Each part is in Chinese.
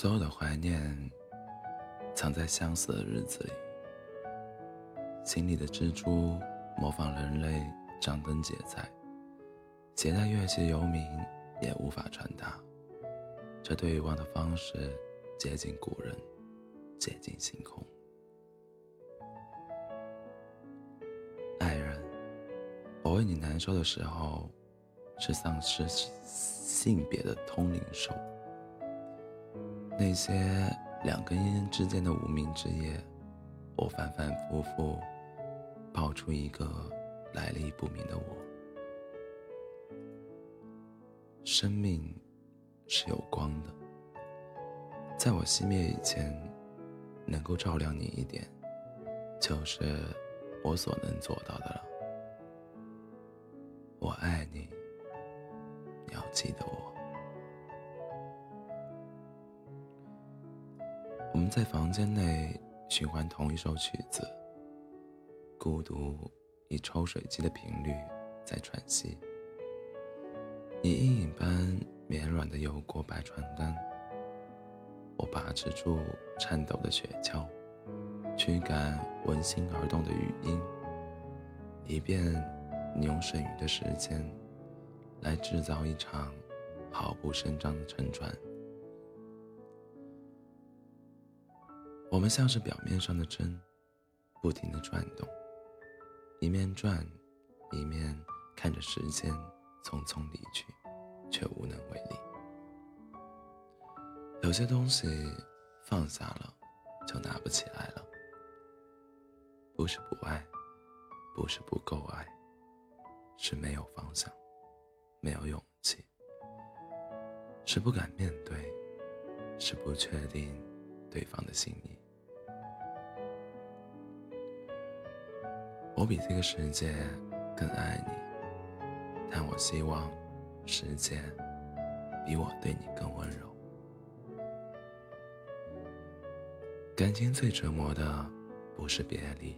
所有的怀念，藏在相似的日子里。心里的蜘蛛模仿人类张灯结彩，携带乐器游民也无法传达这对望的方式，接近古人，接近星空。爱人，我为你难受的时候，是丧失性别的通灵兽。那些两根烟之间的无名之夜，我反反复复爆出一个来历不明的我。生命是有光的，在我熄灭以前，能够照亮你一点，就是我所能做到的了。我爱你，你要记得我。我们在房间内循环同一首曲子，孤独以抽水机的频率在喘息。你阴影般绵软的游过白床单，我把持住颤抖的雪橇，驱赶闻心而动的语音，以便你用剩余的时间来制造一场毫不声张的沉船。我们像是表面上的针，不停的转动，一面转，一面看着时间匆匆离去，却无能为力。有些东西放下了，就拿不起来了。不是不爱，不是不够爱，是没有方向，没有勇气，是不敢面对，是不确定对方的心意。我比这个世界更爱你，但我希望世界比我对你更温柔。感情最折磨的不是别离，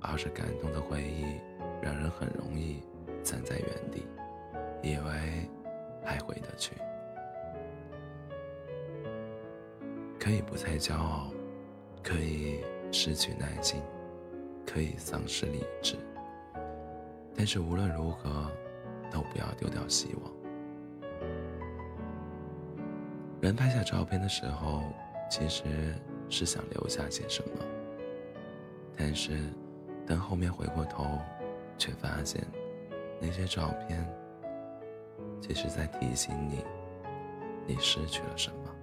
而是感动的回忆，让人很容易站在原地，以为还回得去。可以不再骄傲，可以失去耐心。可以丧失理智，但是无论如何，都不要丢掉希望。人拍下照片的时候，其实是想留下些什么，但是等后面回过头，却发现那些照片，其实在提醒你，你失去了什么。